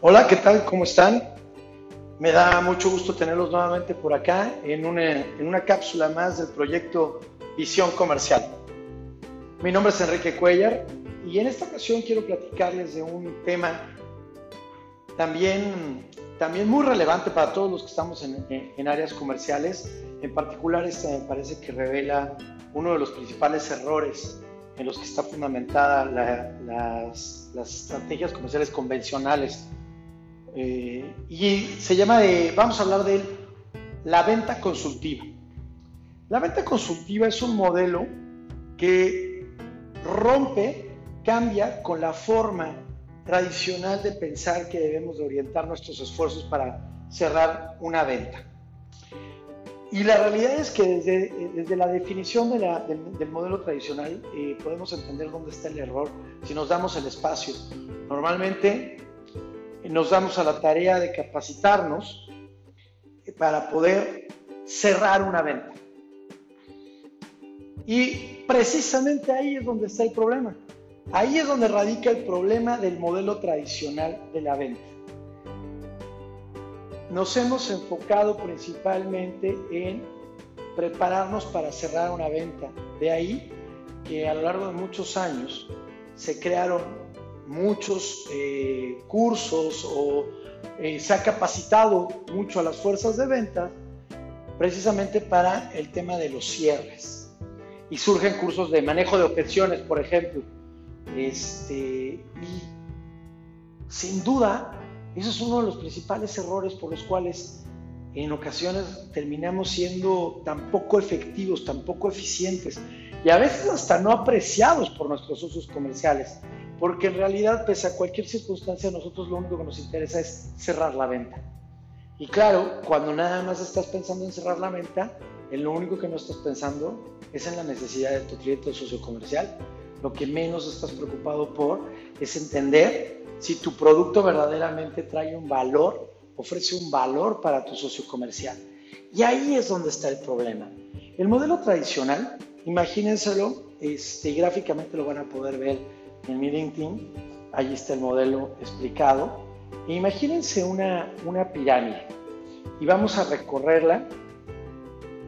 Hola, ¿qué tal? ¿Cómo están? Me da mucho gusto tenerlos nuevamente por acá en una, en una cápsula más del proyecto Visión Comercial. Mi nombre es Enrique Cuellar y en esta ocasión quiero platicarles de un tema también, también muy relevante para todos los que estamos en, en áreas comerciales. En particular, este me parece que revela uno de los principales errores en los que está fundamentada las, las, estrategias comerciales convencionales. Eh, y se llama de, vamos a hablar de la venta consultiva. La venta consultiva es un modelo que rompe, cambia con la forma tradicional de pensar que debemos de orientar nuestros esfuerzos para cerrar una venta. Y la realidad es que desde, la definición del, modelo tradicional eh, podemos entender dónde está el error si nos damos el espacio. Normalmente eh, nos damos a la tarea de capacitarnos para poder cerrar una venta. Y precisamente ahí es donde está el problema. Ahí es donde radica el problema del modelo tradicional de la venta nos hemos enfocado principalmente en prepararnos para cerrar una venta. De ahí que a lo largo de muchos años se crearon muchos eh, cursos o eh, se ha capacitado mucho a las fuerzas de venta precisamente para el tema de los cierres. Y surgen cursos de manejo de objeciones, por ejemplo. Este, y sin duda eso es uno de los principales errores por los cuales en ocasiones terminamos siendo tan poco efectivos, tan poco eficientes y a veces hasta no apreciados por nuestros socios comerciales, porque en realidad, pese a cualquier circunstancia, nosotros lo único que nos interesa es cerrar la venta. Y claro, cuando nada más estás pensando en cerrar la venta, en lo único que no estás pensando es en la necesidad de tu cliente o socio comercial. Lo que menos estás preocupado por es entender si tu producto verdaderamente trae un valor, ofrece un valor para tu socio comercial. Y ahí es donde está el problema. El modelo tradicional, imagínenselo, este, gráficamente lo van a poder ver en mi LinkedIn, ahí está el modelo explicado. E imagínense una, una pirámide y vamos a recorrerla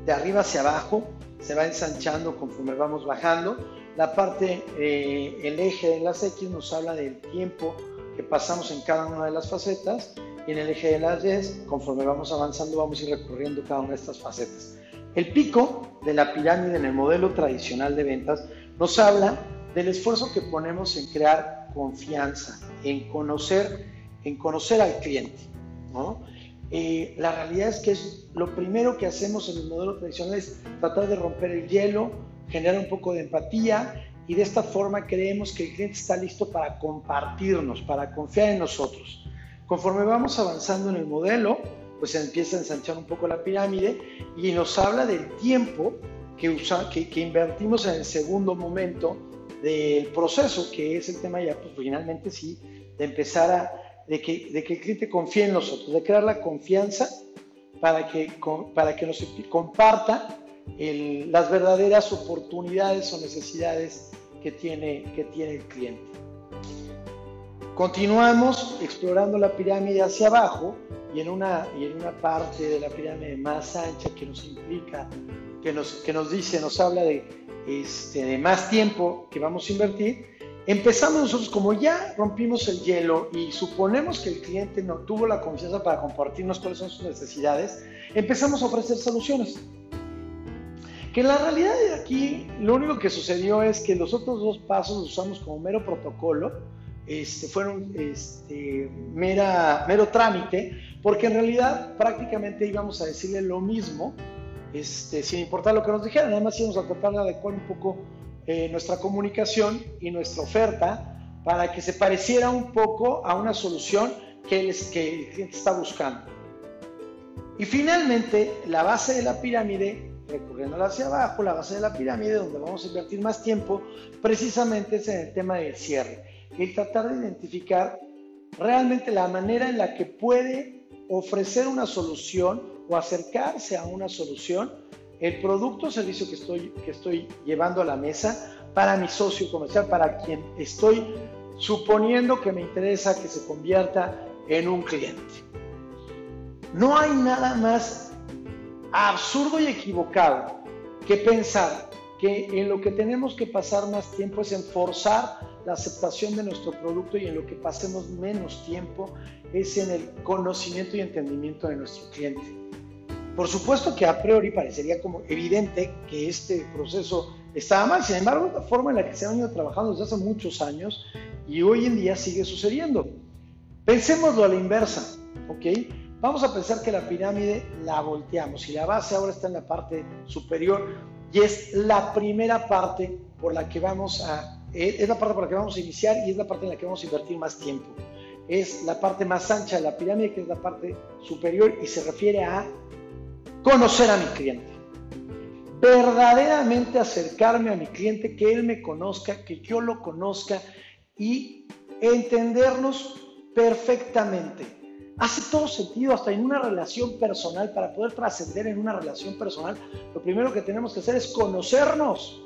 de arriba hacia abajo, se va ensanchando conforme vamos bajando. La parte, eh, el eje de las X nos habla del tiempo pasamos en cada una de las facetas y en el eje de las Y, conforme vamos avanzando, vamos a ir recorriendo cada una de estas facetas. El pico de la pirámide en el modelo tradicional de ventas nos habla del esfuerzo que ponemos en crear confianza, en conocer, en conocer al cliente. Eh, la realidad es que es lo primero que hacemos en el modelo tradicional es tratar de romper el hielo, generar un poco de empatía y de esta forma creemos que el cliente está listo para compartirnos, para confiar en nosotros. Conforme vamos avanzando en el modelo, pues empieza a ensanchar un poco la pirámide y nos habla del tiempo que, usa, que, invertimos en el segundo momento del proceso, que es el tema ya, pues finalmente sí, de empezar a, de que, de que el cliente confíe en nosotros, de crear la confianza para que, para que nos comparta las verdaderas oportunidades o necesidades que tiene, que tiene el cliente. Continuamos explorando la pirámide hacia abajo y en una, y en una parte de la pirámide más ancha que nos implica, que nos, que nos dice, nos habla de, este, de más tiempo que vamos a invertir, empezamos nosotros, como ya rompimos el hielo y suponemos que el cliente no tuvo la confianza para compartirnos cuáles son sus necesidades, empezamos a ofrecer soluciones. Que en la realidad de aquí lo único que sucedió es que los otros dos pasos los usamos como mero protocolo, este, fueron este, mera, mero trámite, porque en realidad prácticamente íbamos a decirle lo mismo, este, sin importar lo que nos dijeran, además íbamos a tratar de adecuar un poco eh, nuestra comunicación y nuestra oferta para que se pareciera un poco a una solución que el, que el cliente está buscando. Y finalmente, la base de la pirámide recurriendo hacia abajo, la base de la pirámide, donde vamos a invertir más tiempo, precisamente es en el tema del cierre. El tratar de identificar realmente la manera en la que puede ofrecer una solución o acercarse a una solución el producto o servicio que estoy, que estoy llevando a la mesa para mi socio comercial, para quien estoy suponiendo que me interesa que se convierta en un cliente. No hay nada más absurdo y equivocado que pensar que en lo que tenemos que pasar más tiempo es en forzar la aceptación de nuestro producto y en lo que pasemos menos tiempo es en el conocimiento y entendimiento de nuestro cliente. Por supuesto que a priori parecería como evidente que este proceso estaba mal, sin embargo la forma en la que se han ido trabajando desde hace muchos años y hoy en día sigue sucediendo. Pensémoslo a la inversa, ¿ok? Vamos a pensar que la pirámide la volteamos y la base ahora está en la parte superior y es la primera parte por la que vamos a, es la parte por la que vamos a iniciar y es la parte en la que vamos a invertir más tiempo. Es la parte más ancha de la pirámide, que es la parte superior y se refiere a conocer a mi cliente. Verdaderamente acercarme a mi cliente, que él me conozca, que yo lo conozca y entendernos perfectamente. Hace todo sentido, hasta en una relación personal, para poder trascender en una relación personal, lo primero que tenemos que hacer es conocernos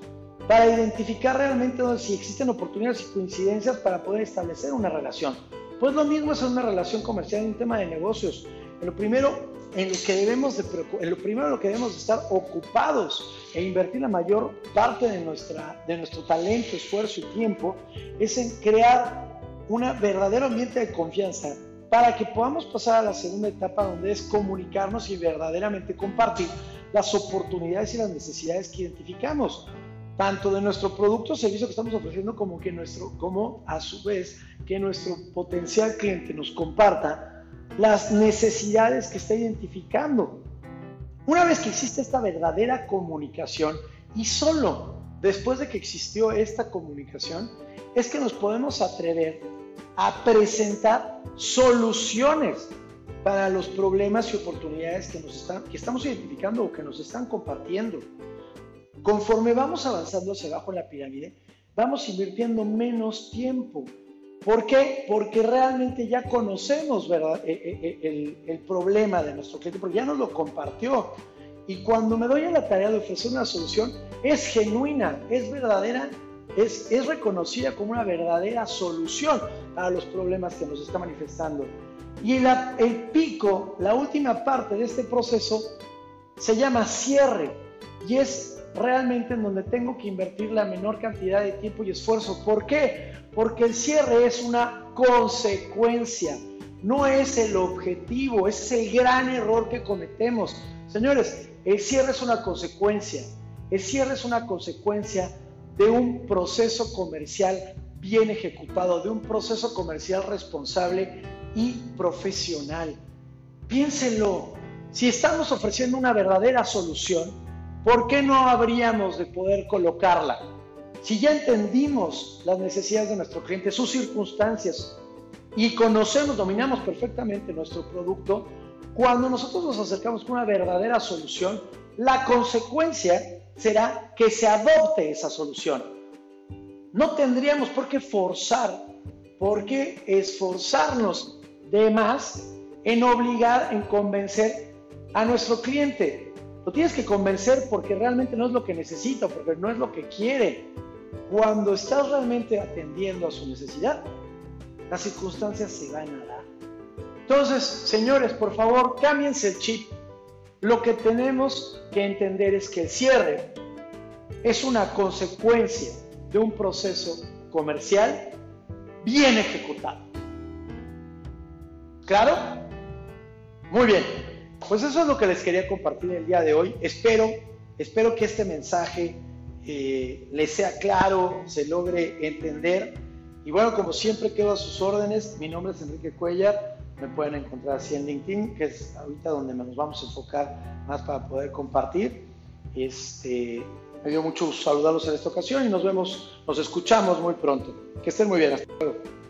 para identificar realmente si existen oportunidades y coincidencias para poder establecer una relación. Pues lo mismo es en una relación comercial, en un tema de negocios. En lo primero, en lo que debemos de, en lo primero lo que debemos de estar ocupados e invertir la mayor parte de, nuestra, de nuestro talento, esfuerzo y tiempo es en crear un verdadero ambiente de confianza para que podamos pasar a la segunda etapa donde es comunicarnos y verdaderamente compartir las oportunidades y las necesidades que identificamos, tanto de nuestro producto o servicio que estamos ofreciendo como que nuestro, como a su vez que nuestro potencial cliente nos comparta las necesidades que está identificando. Una vez que existe esta verdadera comunicación y solo después de que existió esta comunicación, es que nos podemos atrever a presentar soluciones para los problemas y oportunidades que, nos están, que estamos identificando o que nos están compartiendo. Conforme vamos avanzando hacia abajo en la pirámide, vamos invirtiendo menos tiempo. ¿Por qué? Porque realmente ya conocemos ¿verdad? E, e, e, el, el, problema de nuestro cliente, porque ya nos lo compartió. Y cuando me doy a la tarea de ofrecer una solución, es genuina, es verdadera es, reconocida como una verdadera solución a los problemas que nos está manifestando. Y el pico, la última parte de este proceso, se llama cierre y es realmente en donde tengo que invertir la menor cantidad de tiempo y esfuerzo. ¿Por qué? Porque el cierre es una consecuencia, no es el objetivo, es el gran error que cometemos. Señores, el cierre es una consecuencia. El cierre es una consecuencia de un proceso comercial bien ejecutado, de un proceso comercial responsable y profesional. Piénsenlo, si estamos ofreciendo una verdadera solución, ¿por qué no habríamos de poder colocarla? Si ya entendimos las necesidades de nuestro cliente, sus circunstancias, y conocemos, dominamos perfectamente nuestro producto, cuando nosotros nos acercamos con una verdadera solución, la consecuencia será que se adopte esa solución. No tendríamos por qué forzar, por qué esforzarnos de más en obligar, en convencer a nuestro cliente. Lo tienes que convencer porque realmente no es lo que necesita, porque no es lo que quiere. Cuando estás realmente atendiendo a su necesidad, las circunstancias se van a dar. Entonces, señores, por favor, cámbiense el chip lo que tenemos que entender es que el cierre es una consecuencia de un proceso comercial bien ejecutado. ¿Claro? Muy bien. Pues eso es lo que les quería compartir el día de hoy. Espero, espero que este mensaje eh, les sea claro, se logre entender. Y bueno, como siempre quedo a sus órdenes. Mi nombre es Enrique Cuellar me pueden encontrar así en LinkedIn, que es ahorita donde nos vamos a enfocar más para poder compartir. Este, me dio mucho saludarlos en esta ocasión y nos vemos, nos escuchamos muy pronto. Que estén muy bien. Hasta luego.